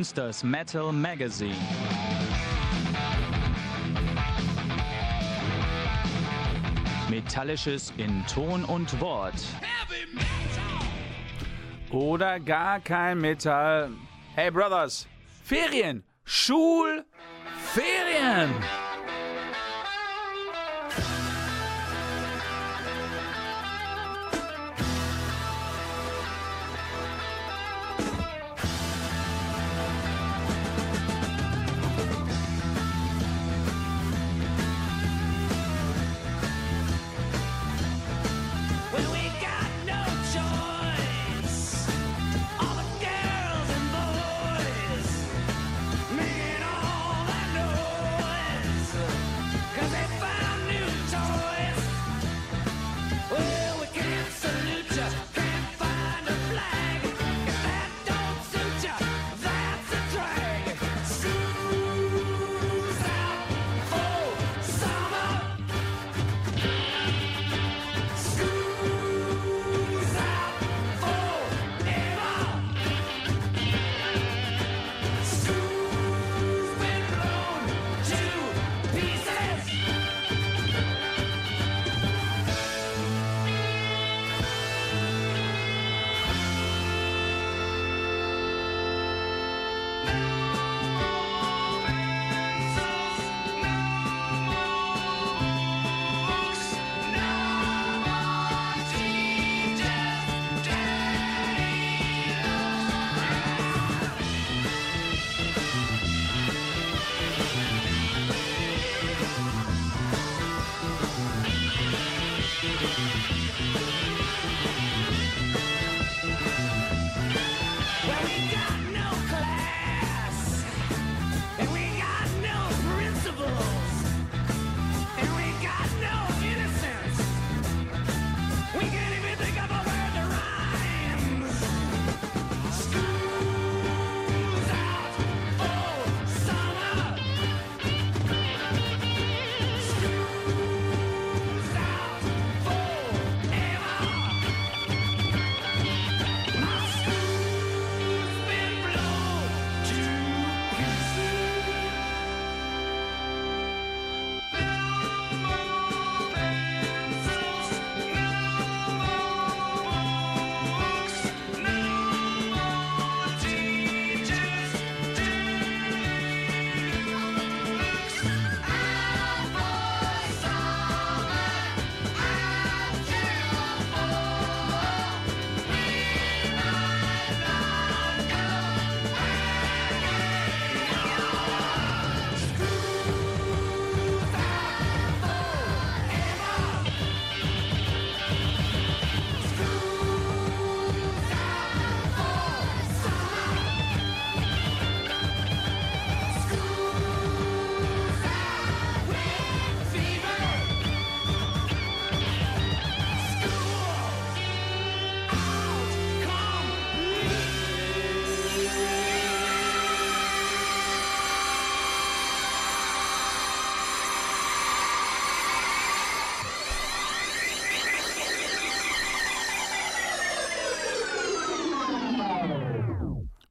Münsters Metal Magazine. Metallisches in Ton und Wort. Oder gar kein Metall. Hey Brothers, Ferien, Schul,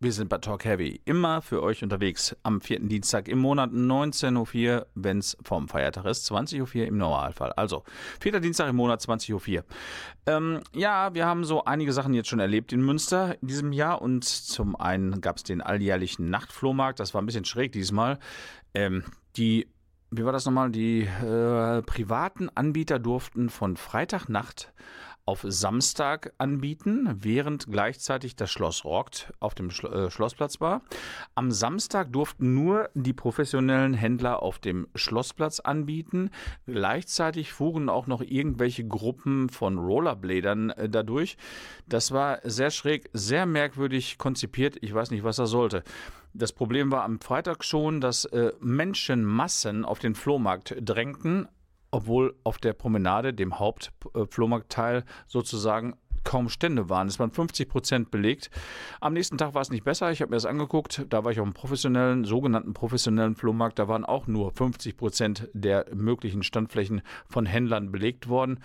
Wir sind bei Talk Heavy. Immer für euch unterwegs. Am vierten Dienstag im Monat 19.04 Uhr, wenn es vom Feiertag ist. 20.04 Uhr im Normalfall. Also, vierter Dienstag im Monat, 20.04 Uhr. Ähm, ja, wir haben so einige Sachen jetzt schon erlebt in Münster in diesem Jahr. Und zum einen gab es den alljährlichen Nachtflohmarkt. Das war ein bisschen schräg diesmal. Ähm, die wie war das nochmal? Die äh, privaten Anbieter durften von Freitagnacht auf Samstag anbieten, während gleichzeitig das Schloss rockt auf dem Schlo äh, Schlossplatz war. Am Samstag durften nur die professionellen Händler auf dem Schlossplatz anbieten. Gleichzeitig fuhren auch noch irgendwelche Gruppen von Rollerbladern äh, dadurch. Das war sehr schräg, sehr merkwürdig konzipiert. Ich weiß nicht, was er sollte. Das Problem war am Freitag schon, dass äh, Menschenmassen auf den Flohmarkt drängten, obwohl auf der Promenade, dem Hauptflohmarktteil sozusagen kaum Stände waren. Es waren 50 Prozent belegt. Am nächsten Tag war es nicht besser. Ich habe mir das angeguckt. Da war ich auf einem professionellen, sogenannten professionellen Flohmarkt. Da waren auch nur 50 Prozent der möglichen Standflächen von Händlern belegt worden.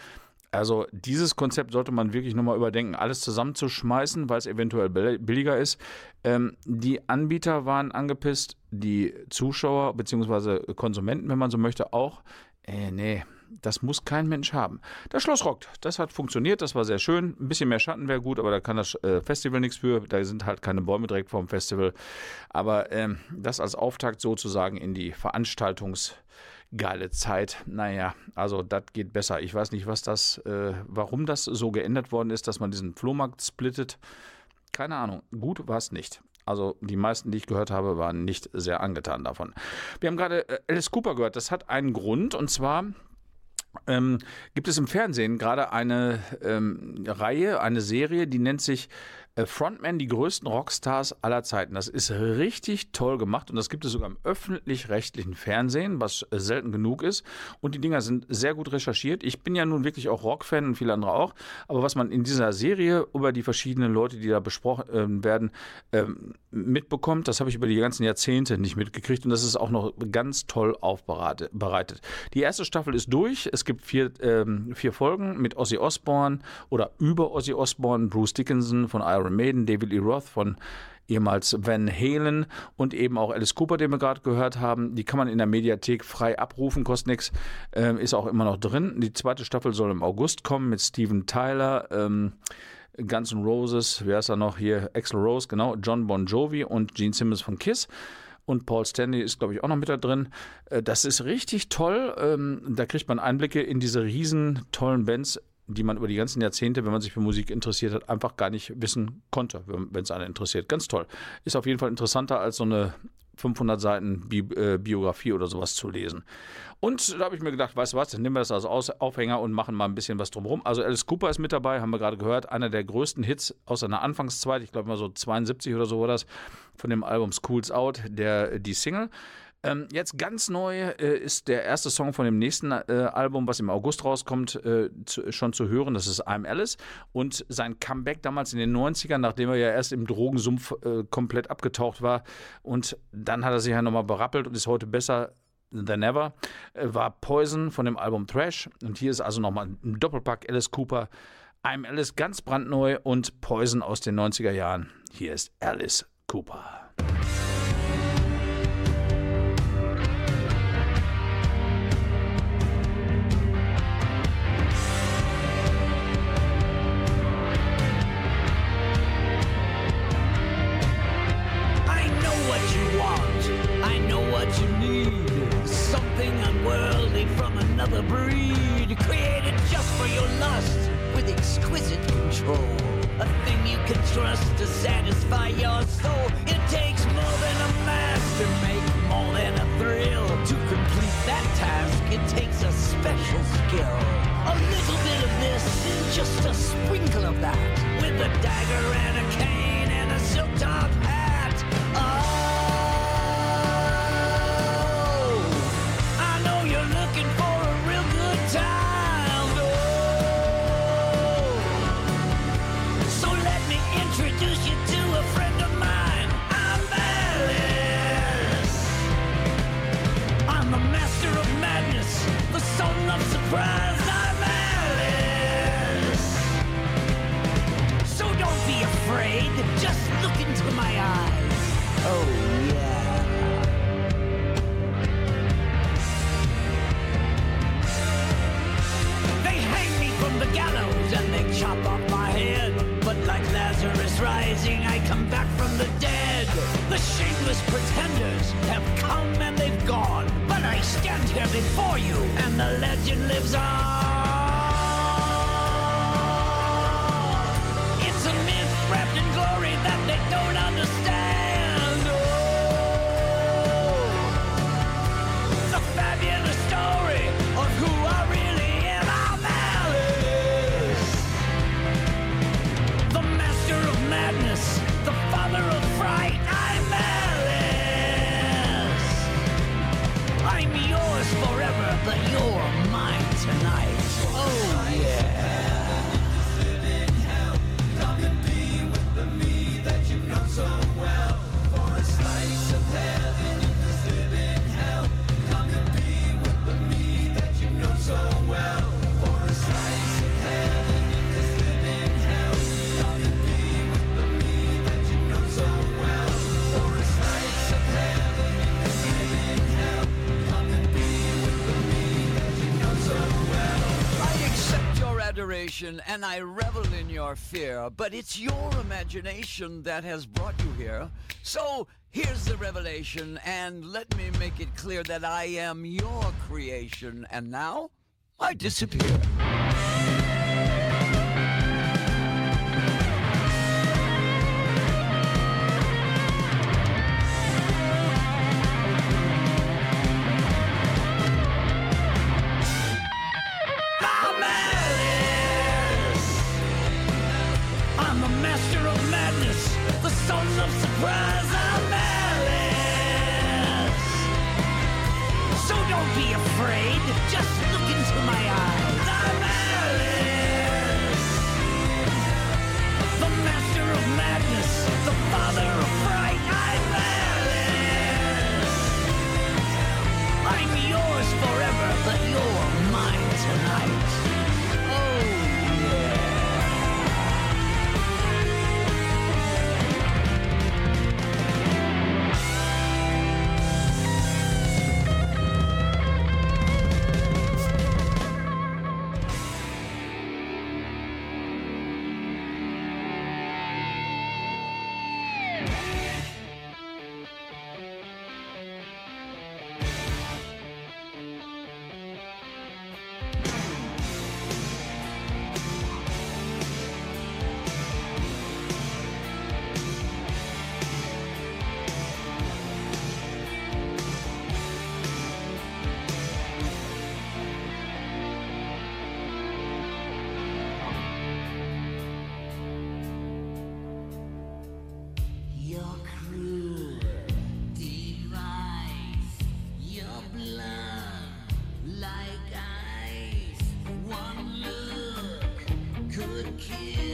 Also dieses Konzept sollte man wirklich nochmal überdenken, alles zusammenzuschmeißen, weil es eventuell bill- billiger ist. Ähm, die Anbieter waren angepisst, die Zuschauer bzw. Konsumenten, wenn man so möchte, auch. Äh, nee, das muss kein Mensch haben. Das Schloss rockt, das hat funktioniert, das war sehr schön. Ein bisschen mehr Schatten wäre gut, aber da kann das äh, Festival nichts für. Da sind halt keine Bäume direkt vorm Festival. Aber ähm, das als Auftakt sozusagen in die Veranstaltungs- geile Zeit. Naja, also das geht besser. Ich weiß nicht, was das, äh, warum das so geändert worden ist, dass man diesen Flohmarkt splittet. Keine Ahnung. Gut war es nicht. Also die meisten, die ich gehört habe, waren nicht sehr angetan davon. Wir haben gerade äh, Alice Cooper gehört. Das hat einen Grund und zwar ähm, gibt es im Fernsehen gerade eine ähm, Reihe, eine Serie, die nennt sich Frontman, die größten Rockstars aller Zeiten. Das ist richtig toll gemacht und das gibt es sogar im öffentlich-rechtlichen Fernsehen, was äh, selten genug ist. Und die Dinger sind sehr gut recherchiert. Ich bin ja nun wirklich auch Rockfan und viele andere auch. Aber was man in dieser Serie über die verschiedenen Leute, die da besprochen äh, werden, ähm, mitbekommt, das habe ich über die ganzen Jahrzehnte nicht mitgekriegt und das ist auch noch ganz toll aufbereitet. bereitet. Die erste Staffel ist durch. Es gibt vier, ähm, vier Folgen mit Ozzy Osbourne oder über Ozzy Osbourne, Bruce Dickinson von Iron Maiden, David Lee Roth von ehemals Van Halen und eben auch Alice Cooper, den wir gerade gehört haben. Die kann man in der Mediathek frei abrufen, kostet nichts, ähm, ist auch immer noch drin. Die zweite Staffel soll im August kommen mit Steven Tyler. Ähm, Guns N' Roses, wer ist da noch hier? Axl Rose, genau, John Bon Jovi und Gene Simmons von Kiss. Und Paul Stanley ist, glaube ich, auch noch mit da drin. Äh, Das ist richtig toll. Ähm, Da kriegt man Einblicke in diese riesen tollen Bands, die man über die ganzen Jahrzehnte, wenn man sich für Musik interessiert hat, einfach gar nicht wissen konnte, wenn es einen interessiert. Ganz toll. Ist auf jeden Fall interessanter als so eine 500 Seiten Bi äh, Biografie oder sowas zu lesen. Und da habe ich mir gedacht, weißt du was, dann nehmen wir das als Aus Aufhänger und machen mal ein bisschen was drumherum. Also Alice Cooper ist mit dabei, haben wir gerade gehört, einer der größten Hits aus seiner Anfangszeit, ich glaube mal so 72 oder so war das, von dem Album Schools Out, der, die Single. Ähm, jetzt ganz neu äh, ist der erste Song von dem nächsten äh, Album, was im August rauskommt, äh, zu, schon zu hören. Das ist I'm Alice. Und sein Comeback damals in den 90ern, nachdem er ja erst im Drogensumpf äh, komplett abgetaucht war. Und dann hat er sich ja nochmal berappelt und ist heute besser than ever. Äh, war Poison von dem Album Thrash. Und hier ist also nochmal ein Doppelpack Alice Cooper. I'm Alice ganz brandneu und Poison aus den 90er Jahren. Hier ist Alice Cooper. Can trust to satisfy your soul. It takes more than a master make, more than a thrill. To complete that task, it takes a special skill. A little bit of this, and just a sprinkle of that. With a dagger and a cane and a silk top imagination, and I revel in your fear. But it's your imagination that has brought you here. So here's the revelation, and let me make it clear that I am your creation, and now I disappear. like ice. One look could kill.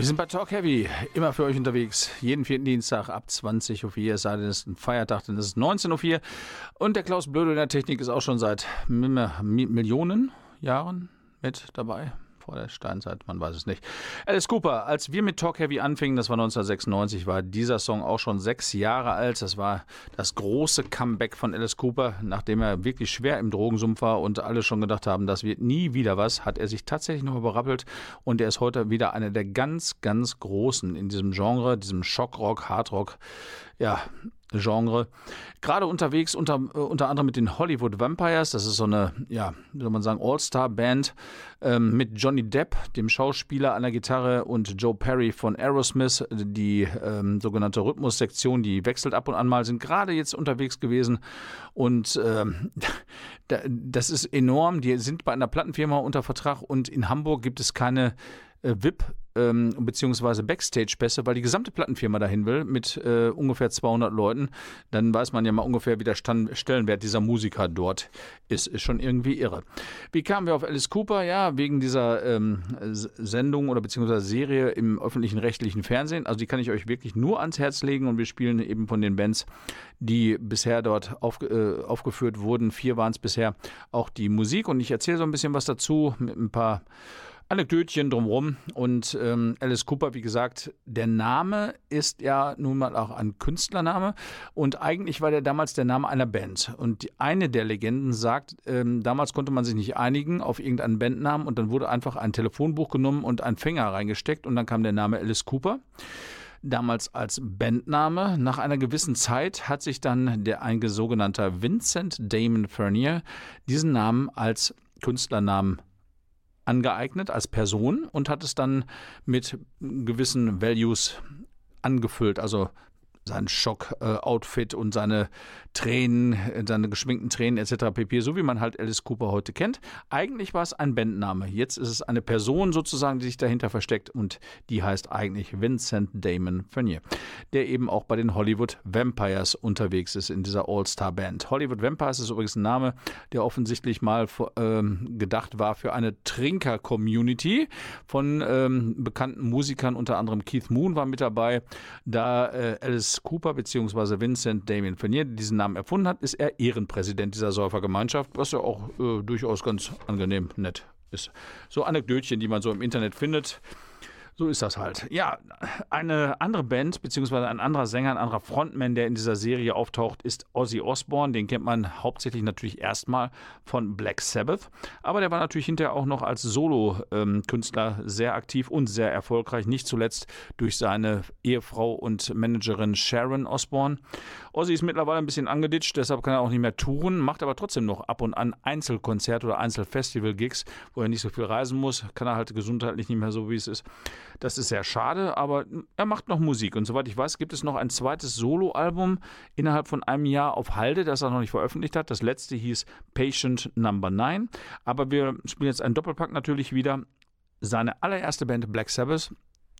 Wir sind bei Talk Heavy, immer für euch unterwegs. Jeden vierten Dienstag ab 20.04 Uhr, es sei denn, es ist ein Feiertag, dann ist es 19.04 Uhr. Und der Klaus Blöde in der Technik ist auch schon seit Millionen Jahren mit dabei. Vor der Steinzeit, man weiß es nicht. Alice Cooper, als wir mit Talk Heavy anfingen, das war 1996, war dieser Song auch schon sechs Jahre alt. Das war das große Comeback von Alice Cooper. Nachdem er wirklich schwer im Drogensumpf war und alle schon gedacht haben, das wird nie wieder was, hat er sich tatsächlich noch überrappelt und er ist heute wieder einer der ganz, ganz Großen in diesem Genre, diesem Schockrock, Hardrock, ja, Genre. Gerade unterwegs, unter, äh, unter anderem mit den Hollywood Vampires. Das ist so eine, ja, wie soll man sagen, All-Star-Band ähm, mit Johnny Depp, dem Schauspieler an der Gitarre, und Joe Perry von Aerosmith. Die ähm, sogenannte Rhythmussektion, die wechselt ab und an mal, sind gerade jetzt unterwegs gewesen. Und ähm, das ist enorm. Die sind bei einer Plattenfirma unter Vertrag und in Hamburg gibt es keine äh, VIP ähm, beziehungsweise Backstage-Pässe, weil die gesamte Plattenfirma dahin will mit äh, ungefähr 200 Leuten. Dann weiß man ja mal ungefähr, wie der Stand Stellenwert dieser Musiker dort ist. Ist schon irgendwie irre. Wie kamen wir auf Alice Cooper? Ja, wegen dieser ähm, Sendung oder beziehungsweise Serie im öffentlichen rechtlichen Fernsehen. Also die kann ich euch wirklich nur ans Herz legen und wir spielen eben von den Bands, die bisher dort auf, äh, aufgeführt wurden. Vier waren es bisher auch die Musik und ich erzähle so ein bisschen was dazu mit ein paar Anekdötchen drumherum. Und ähm, Alice Cooper, wie gesagt, der Name ist ja nun mal auch ein Künstlername. Und eigentlich war der damals der Name einer Band. Und die, eine der Legenden sagt, ähm, damals konnte man sich nicht einigen auf irgendeinen Bandnamen. Und dann wurde einfach ein Telefonbuch genommen und ein Fänger reingesteckt. Und dann kam der Name Alice Cooper damals als Bandname. Nach einer gewissen Zeit hat sich dann der ein sogenannter Vincent Damon Fernier diesen Namen als Künstlernamen angeeignet als Person und hat es dann mit gewissen Values angefüllt. Also sein Schock-Outfit und seine Tränen, seine geschminkten Tränen etc. pp., so wie man halt Alice Cooper heute kennt. Eigentlich war es ein Bandname. Jetzt ist es eine Person sozusagen, die sich dahinter versteckt und die heißt eigentlich Vincent Damon Fernier, der eben auch bei den Hollywood Vampires unterwegs ist in dieser All-Star-Band. Hollywood Vampires ist übrigens ein Name, der offensichtlich mal ähm, gedacht war für eine Trinker-Community von ähm, bekannten Musikern, unter anderem Keith Moon war mit dabei. Da äh, Alice Cooper bzw. Vincent Damien Fernier diesen Namen erfunden hat, ist er Ehrenpräsident dieser Säufergemeinschaft, was ja auch äh, durchaus ganz angenehm nett ist. So Anekdötchen, die man so im Internet findet. So ist das halt. Ja, eine andere Band, beziehungsweise ein anderer Sänger, ein anderer Frontman, der in dieser Serie auftaucht, ist Ozzy Osbourne. Den kennt man hauptsächlich natürlich erstmal von Black Sabbath. Aber der war natürlich hinterher auch noch als Solo-Künstler sehr aktiv und sehr erfolgreich. Nicht zuletzt durch seine Ehefrau und Managerin Sharon Osbourne. Ozzy ist mittlerweile ein bisschen angeditscht, deshalb kann er auch nicht mehr touren, macht aber trotzdem noch ab und an Einzelkonzerte oder Einzelfestival-Gigs, wo er nicht so viel reisen muss. Kann er halt gesundheitlich nicht mehr so, wie es ist. Das ist sehr schade, aber er macht noch Musik. Und soweit ich weiß, gibt es noch ein zweites Soloalbum innerhalb von einem Jahr auf Halde, das er noch nicht veröffentlicht hat. Das letzte hieß Patient Number 9. Aber wir spielen jetzt einen Doppelpack natürlich wieder. Seine allererste Band Black Sabbath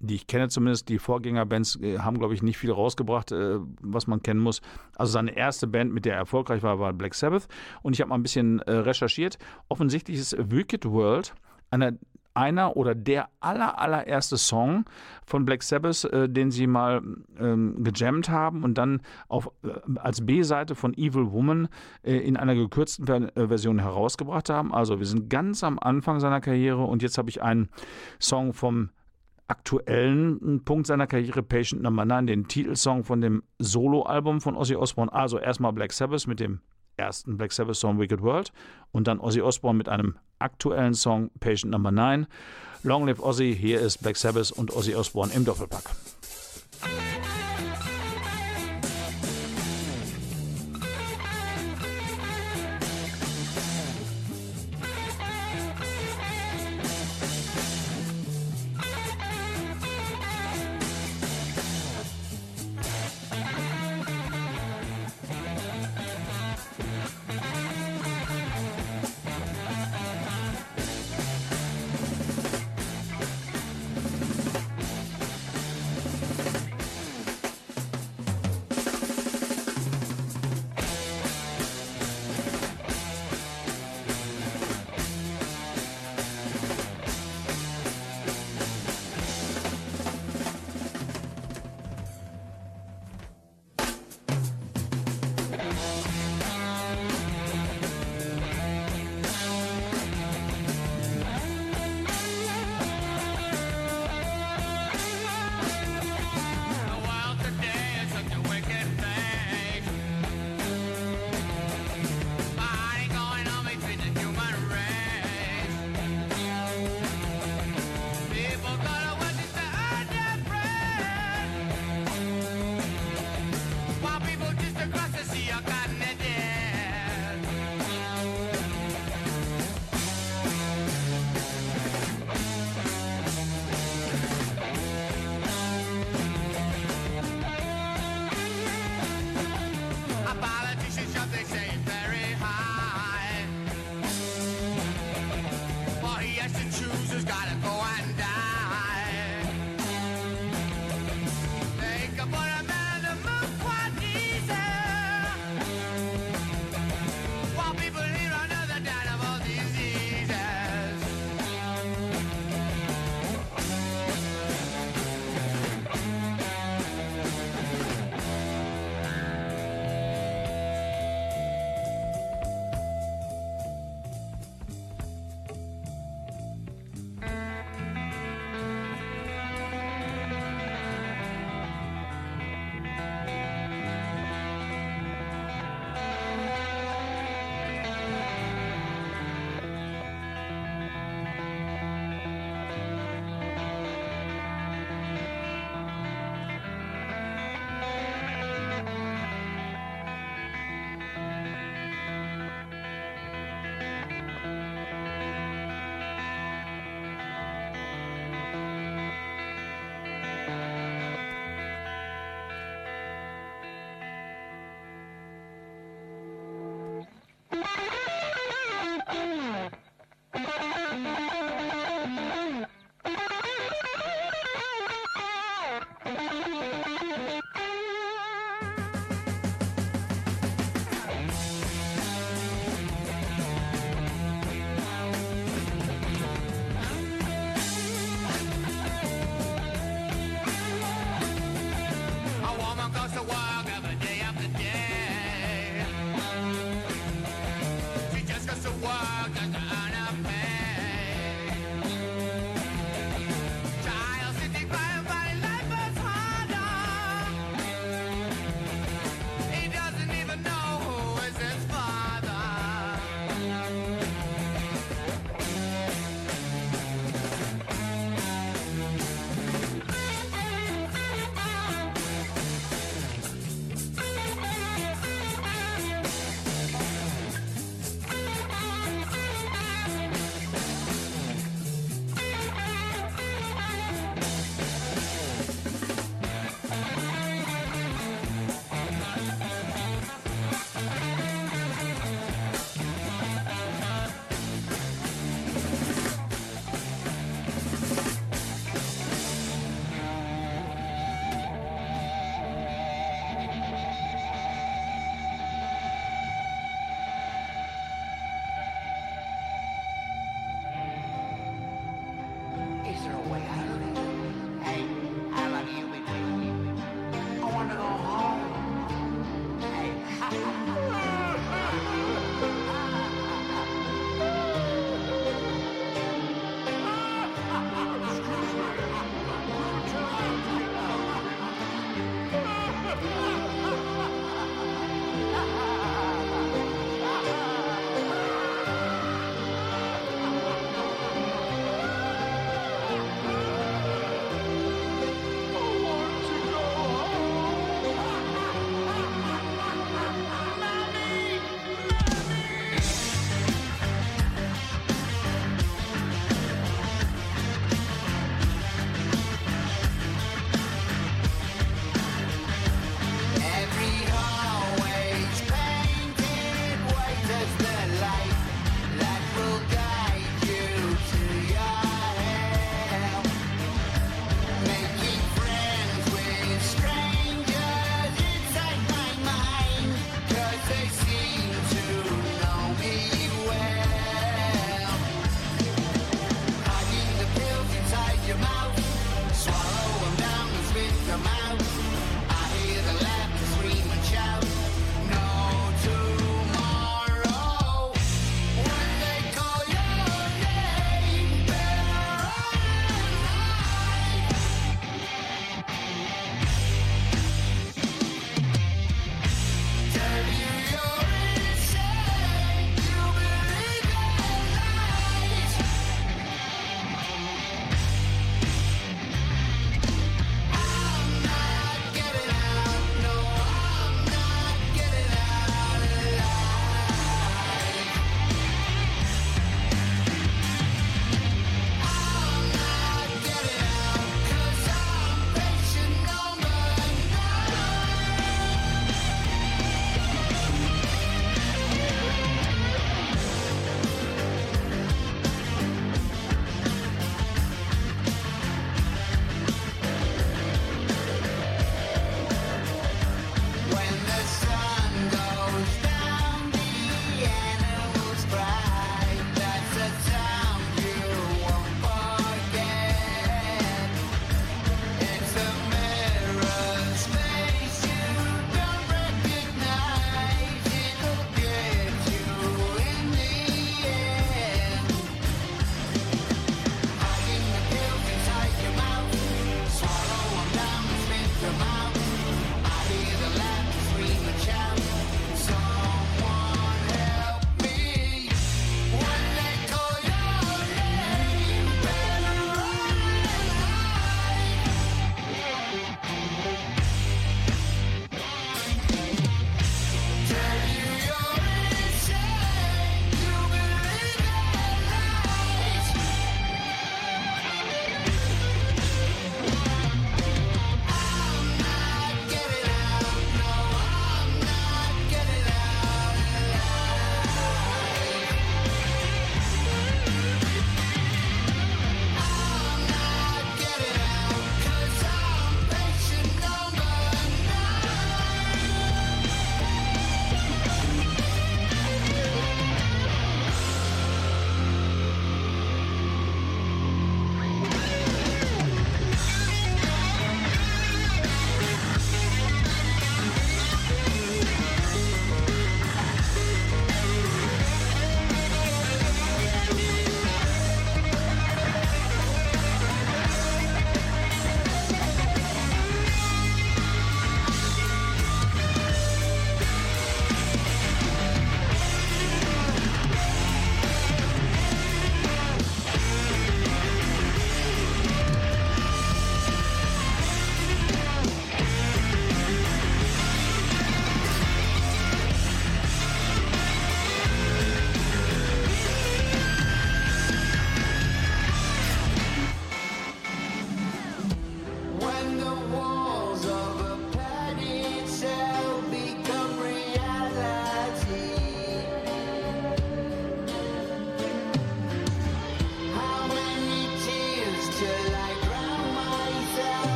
die ich kenne zumindest, die Vorgängerbands äh, haben, glaube ich, nicht viel rausgebracht, äh, was man kennen muss. Also seine erste Band, mit der er erfolgreich war, war Black Sabbath. Und ich habe mal ein bisschen äh, recherchiert. Offensichtlich ist Wicked World einer einer oder der aller, allererste Song von Black Sabbath, äh, den sie mal ähm, gejammt haben und dann auf, äh, als B-Seite von Evil Woman äh, in einer gekürzten Ver äh, Version herausgebracht haben. Also wir sind ganz am Anfang seiner Karriere und jetzt habe ich einen Song vom aktuellen Punkt seiner Karriere, Patient Number 9, den Titelsong von dem Soloalbum von Ozzy Osbourne. Also erstmal Black Sabbath mit dem ersten Black Sabbath Song Wicked World und dann Ozzy Osbourne mit einem aktuellen Song Patient Number 9. Long Live Ozzy, hier ist Black Sabbath und Ozzy Osbourne im Doppelpack.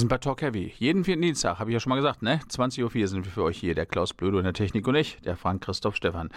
Sind bei Talk Heavy. Jeden vierten Dienstag, habe ich ja schon mal gesagt, ne? 20.04 Uhr sind wir für euch hier. Der Klaus Blödo in der Technik und ich, der Frank Christoph Stefan.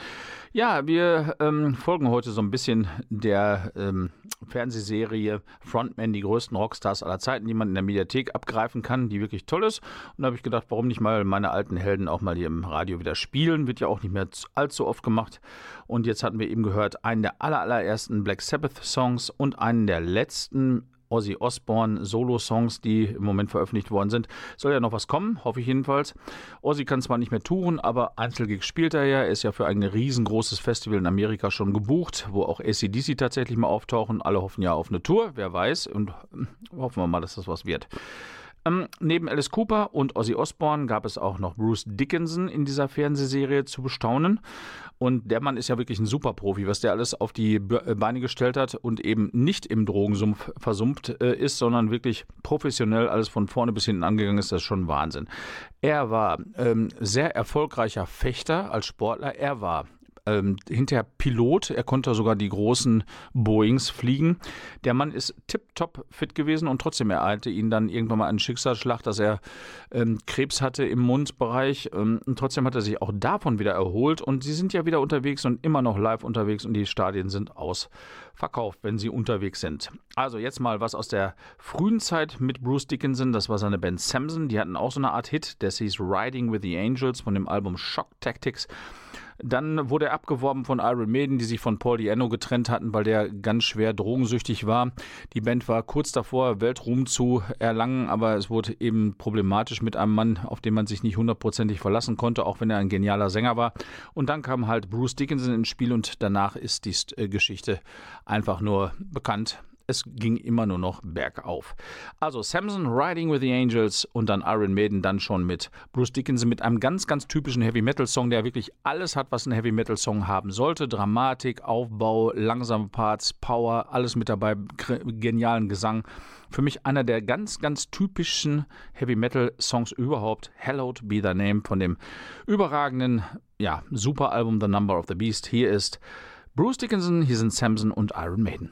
Ja, wir ähm, folgen heute so ein bisschen der ähm, Fernsehserie Frontman, die größten Rockstars aller Zeiten, die man in der Mediathek abgreifen kann, die wirklich toll ist. Und da habe ich gedacht, warum nicht mal meine alten Helden auch mal hier im Radio wieder spielen? Wird ja auch nicht mehr allzu oft gemacht. Und jetzt hatten wir eben gehört, einen der aller, allerersten Black Sabbath-Songs und einen der letzten Ozzy Osbourne Solo-Songs, die im Moment veröffentlicht worden sind. Soll ja noch was kommen, hoffe ich jedenfalls. Ozzy kann zwar nicht mehr touren, aber Einzelgigs spielt er ja. Er ist ja für ein riesengroßes Festival in Amerika schon gebucht, wo auch ACDC tatsächlich mal auftauchen. Alle hoffen ja auf eine Tour, wer weiß. Und hm, hoffen wir mal, dass das was wird. Ähm, neben Alice Cooper und Ozzy Osbourne gab es auch noch Bruce Dickinson in dieser Fernsehserie zu bestaunen. Und der Mann ist ja wirklich ein Superprofi, was der alles auf die Be- Beine gestellt hat und eben nicht im Drogensumpf versumpft äh, ist, sondern wirklich professionell alles von vorne bis hinten angegangen ist. Das ist schon Wahnsinn. Er war ähm, sehr erfolgreicher Fechter als Sportler. Er war ähm, hinterher Pilot. Er konnte sogar die großen Boeings fliegen. Der Mann ist tipptopp fit gewesen und trotzdem ereilte ihn dann irgendwann mal ein Schicksalsschlag, dass er ähm, Krebs hatte im Mundbereich. Ähm, und trotzdem hat er sich auch davon wieder erholt. Und sie sind ja wieder unterwegs und immer noch live unterwegs und die Stadien sind ausverkauft, wenn sie unterwegs sind. Also jetzt mal was aus der frühen Zeit mit Bruce Dickinson. Das war seine Band Samson. Die hatten auch so eine Art Hit, der hieß Riding with the Angels von dem Album Shock Tactics. Dann wurde er abgeworben von Iron Maiden, die sich von Paul Diano getrennt hatten, weil der ganz schwer drogensüchtig war. Die Band war kurz davor, Weltruhm zu erlangen, aber es wurde eben problematisch mit einem Mann, auf den man sich nicht hundertprozentig verlassen konnte, auch wenn er ein genialer Sänger war. Und dann kam halt Bruce Dickinson ins Spiel und danach ist die äh, Geschichte einfach nur bekannt. Es ging immer nur noch bergauf. Also Samson Riding with the Angels und dann Iron Maiden dann schon mit Bruce Dickinson mit einem ganz, ganz typischen Heavy Metal Song, der wirklich alles hat, was ein Heavy Metal Song haben sollte. Dramatik, Aufbau, langsame Parts, Power, alles mit dabei, genialen Gesang. Für mich einer der ganz, ganz typischen Heavy Metal Songs überhaupt. Hallowed Be Thy Name von dem überragenden, ja, super Album The Number of the Beast. Hier ist Bruce Dickinson, hier sind Samson und Iron Maiden.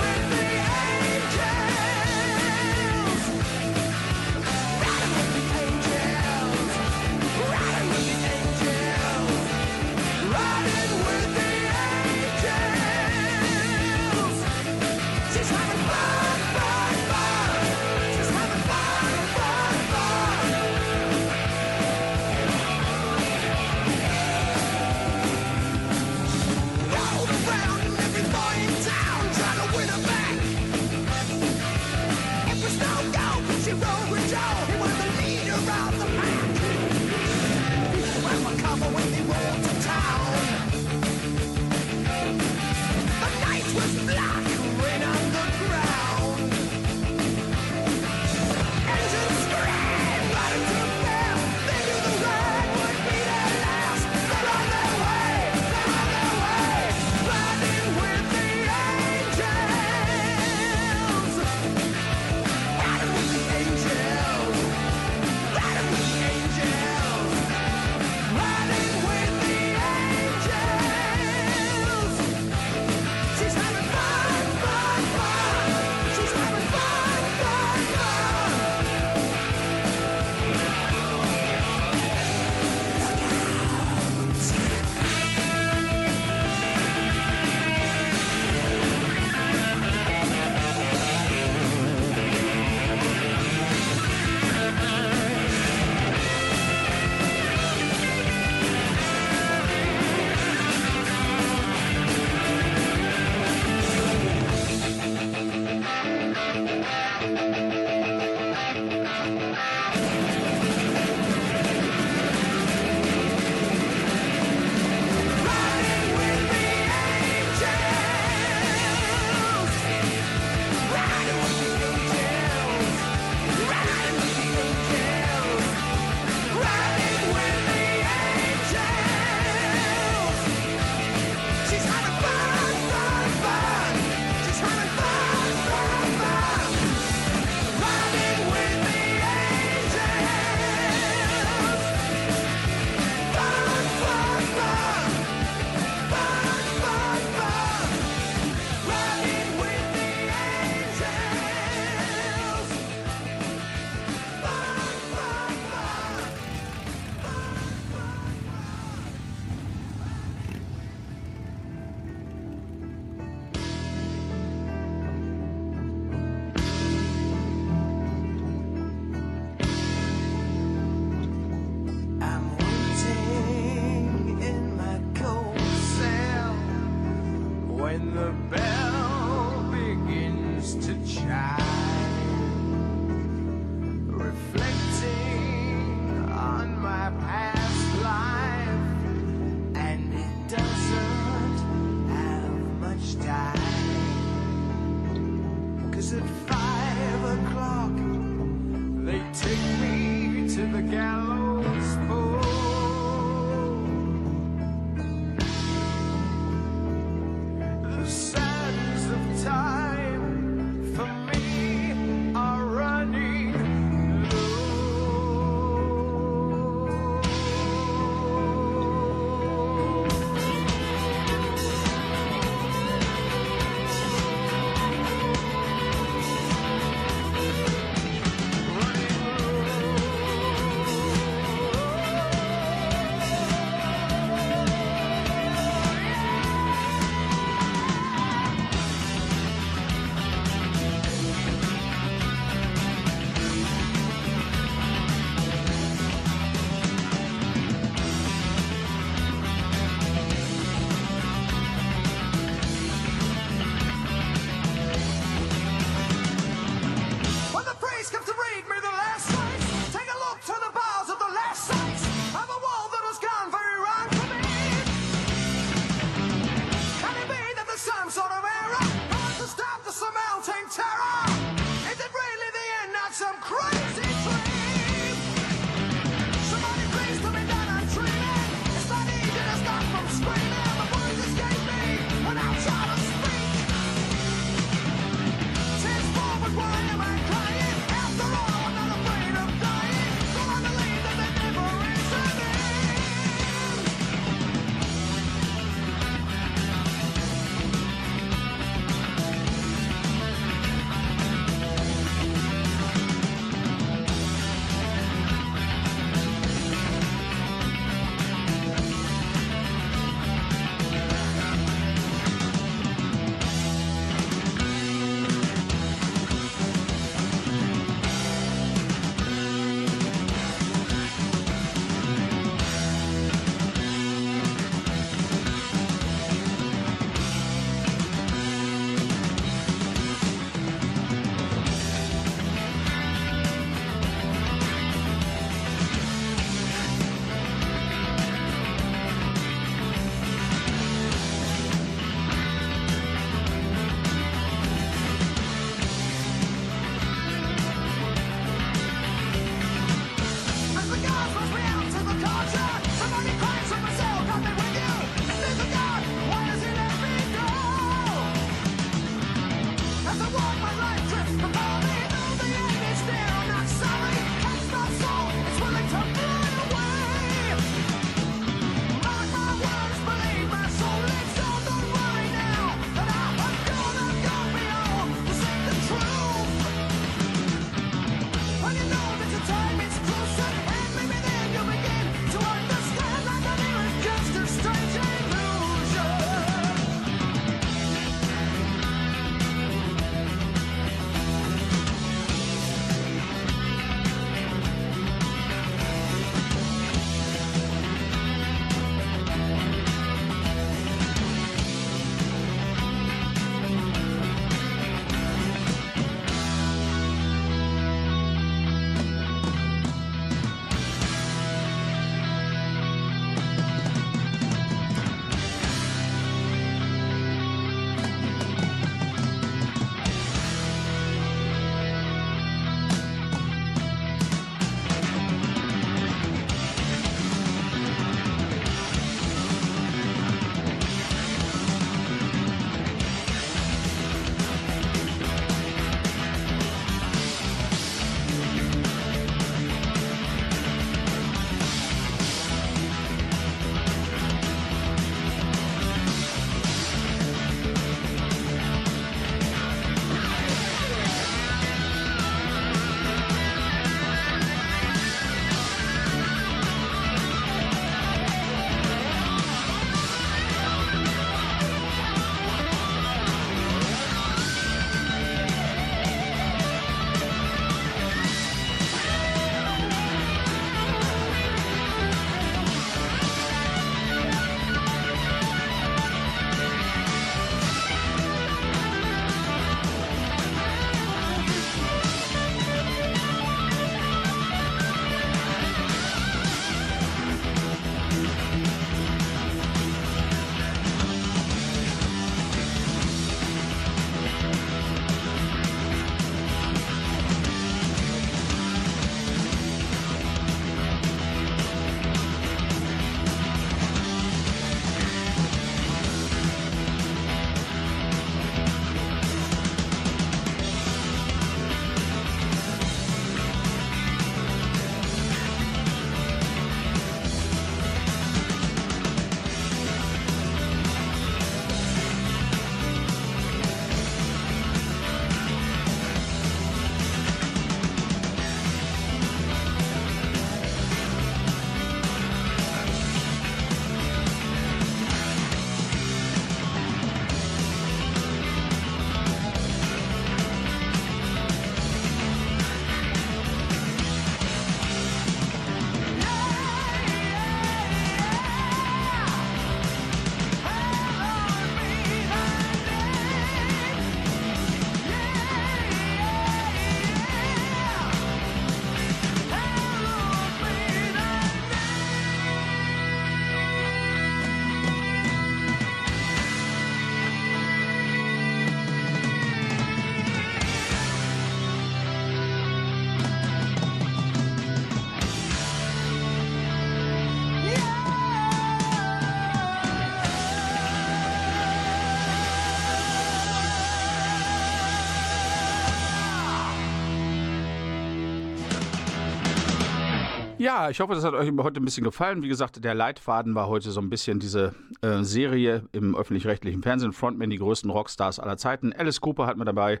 Ja, ich hoffe, das hat euch heute ein bisschen gefallen. Wie gesagt, der Leitfaden war heute so ein bisschen diese äh, Serie im öffentlich-rechtlichen Fernsehen. Frontman, die größten Rockstars aller Zeiten. Alice Cooper hat mir dabei.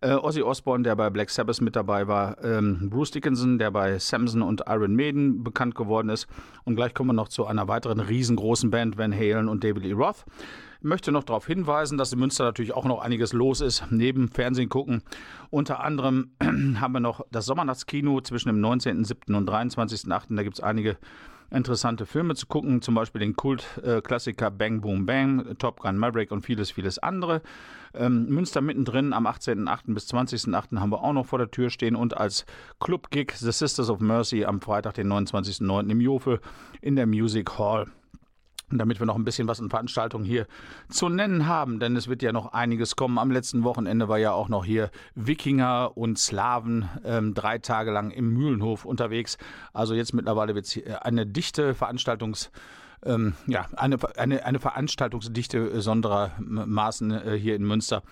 Äh, Ozzy Osbourne, der bei Black Sabbath mit dabei war. Ähm, Bruce Dickinson, der bei Samson und Iron Maiden bekannt geworden ist. Und gleich kommen wir noch zu einer weiteren riesengroßen Band, Van Halen und David Lee Roth. Ich möchte noch darauf hinweisen, dass in Münster natürlich auch noch einiges los ist, neben Fernsehen gucken. Unter anderem haben wir noch das Sommernachtskino zwischen dem 19.07. und 23.08. Da gibt es einige interessante Filme zu gucken, zum Beispiel den Kultklassiker Bang Boom Bang, Top Gun Maverick und vieles, vieles andere. Ähm, Münster mittendrin am 18.08. bis 20.08. haben wir auch noch vor der Tür stehen und als Club-Gig The Sisters of Mercy am Freitag, den 29.09. im Jofe in der Music Hall. Damit wir noch ein bisschen was an Veranstaltungen hier zu nennen haben, denn es wird ja noch einiges kommen. Am letzten Wochenende war ja auch noch hier Wikinger und Slaven ähm, drei Tage lang im Mühlenhof unterwegs. Also jetzt mittlerweile wird es eine dichte Veranstaltungs- ähm, ja, eine, eine, eine Veranstaltungsdichte sonderer Maßen äh, hier in Münster.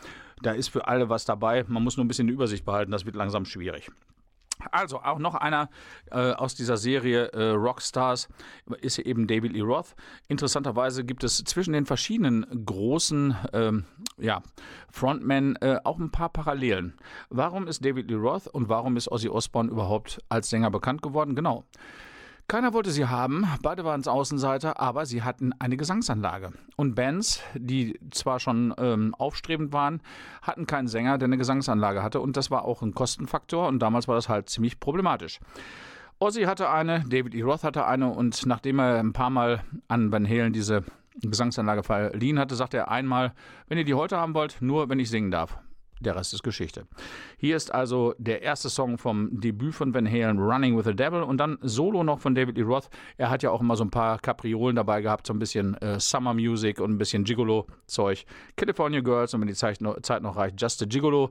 Da ist für alle was dabei. Man muss nur ein bisschen die Übersicht behalten. Das wird langsam schwierig. Also auch noch einer äh, aus dieser Serie äh, Rockstars ist eben David Lee Roth. Interessanterweise gibt es zwischen den verschiedenen großen ähm, ja, Frontmen äh, auch ein paar Parallelen. Warum ist David Lee Roth und warum ist Ozzy Osbourne überhaupt als Sänger bekannt geworden? Genau. Keiner wollte sie haben, beide waren Außenseiter, aber sie hatten eine Gesangsanlage. Und Bands, die zwar schon ähm, aufstrebend waren, hatten keinen Sänger, der eine Gesangsanlage hatte. Und das war auch ein Kostenfaktor und damals war das halt ziemlich problematisch. Ozzy hatte eine, David E. Roth hatte eine und nachdem er ein paar Mal an Van Halen diese Gesangsanlage verliehen hatte, sagte er einmal, wenn ihr die heute haben wollt, nur wenn ich singen darf. Der Rest ist Geschichte. Hier ist also der erste Song vom Debüt von Van Halen, Running with the Devil, und dann Solo noch von David Lee Roth. Er hat ja auch immer so ein paar Kapriolen dabei gehabt, so ein bisschen äh, Summer Music und ein bisschen Gigolo-Zeug. California Girls und wenn die Zeit noch, Zeit noch reicht, Just a Gigolo.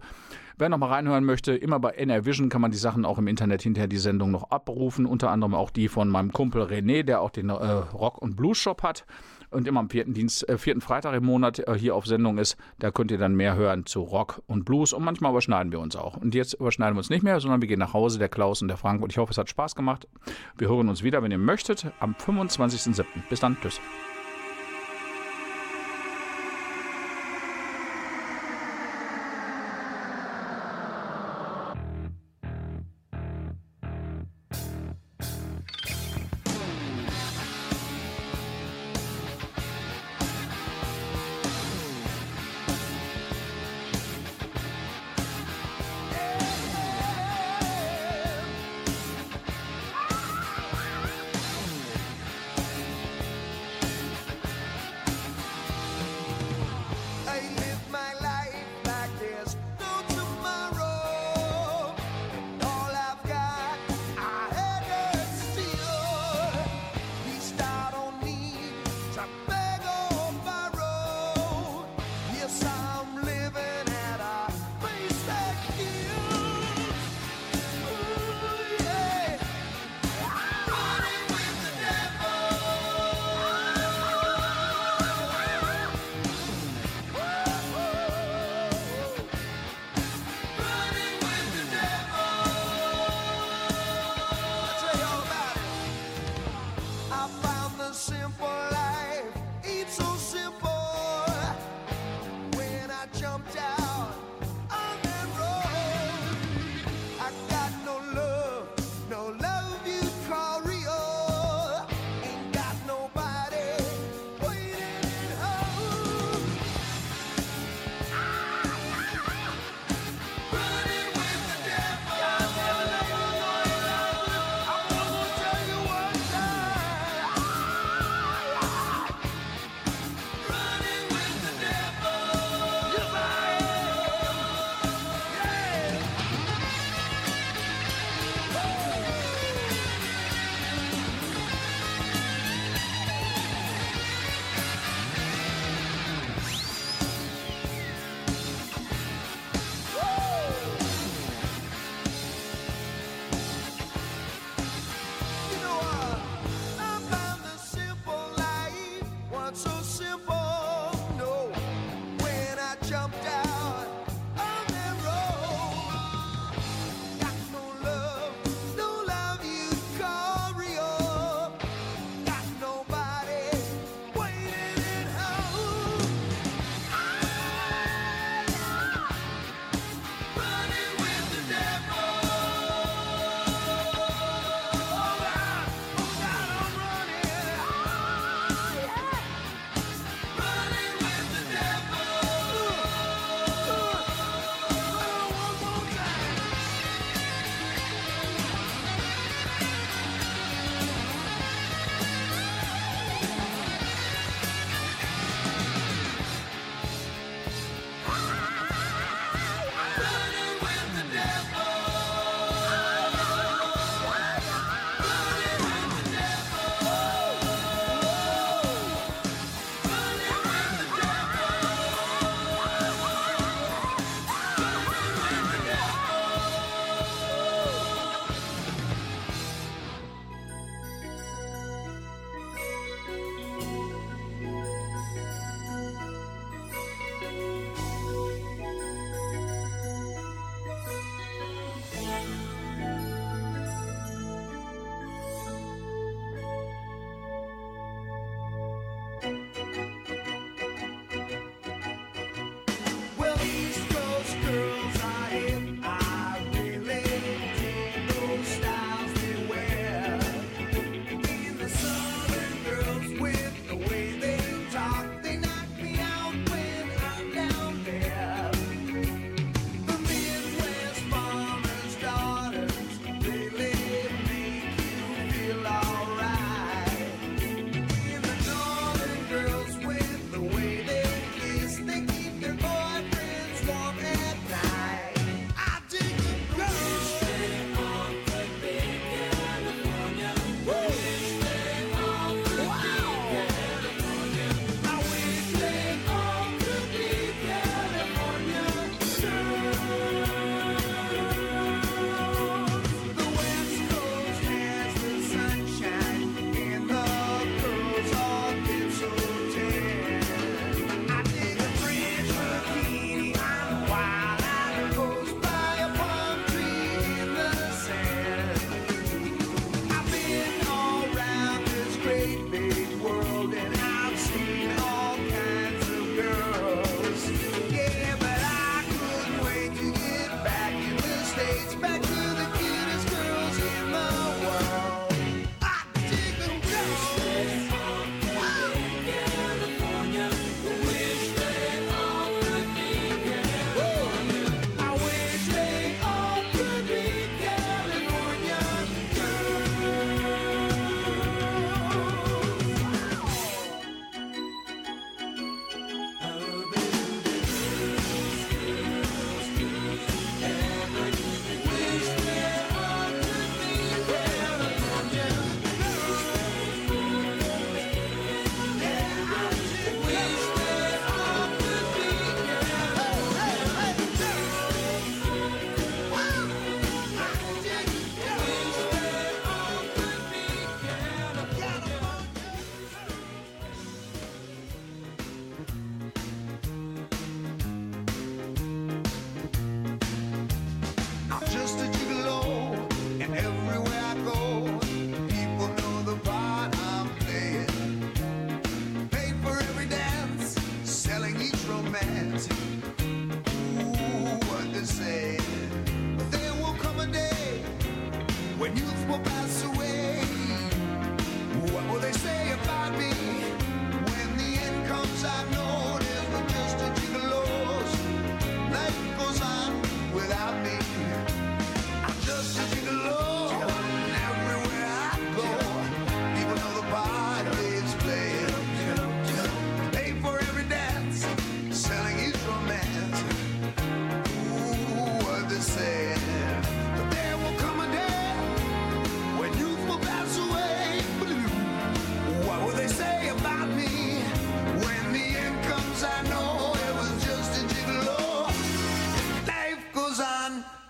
Wer noch mal reinhören möchte, immer bei NR Vision kann man die Sachen auch im Internet hinterher die Sendung noch abrufen. Unter anderem auch die von meinem Kumpel René, der auch den äh, Rock- und Blues-Shop hat und immer am vierten, Dienst, äh, vierten Freitag im Monat äh, hier auf Sendung ist. Da könnt ihr dann mehr hören zu Rock und Blues und manchmal überschneiden wir uns auch. Und jetzt überschneiden wir uns nicht mehr, sondern wir gehen nach Hause, der Klaus und der Frank. Und ich hoffe, es hat Spaß gemacht. Wir hören uns wieder, wenn ihr möchtet, am 25.07. Bis dann, tschüss.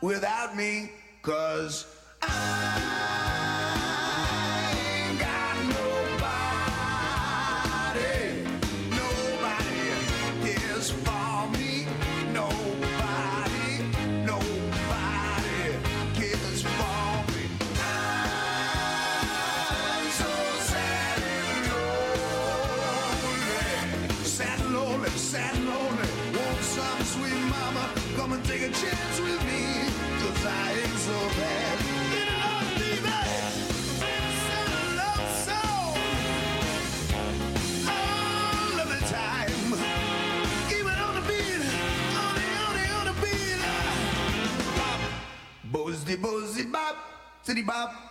Without me, cause I boozy, bop, city bop.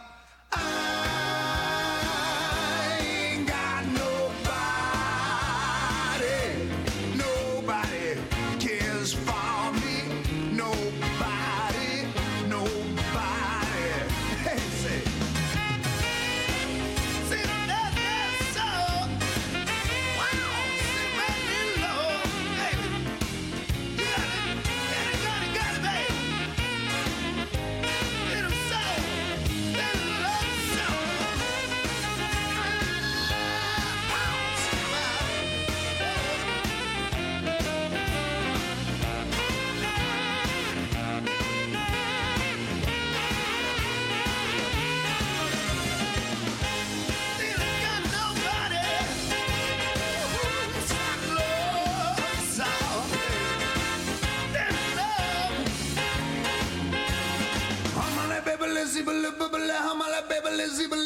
is invisible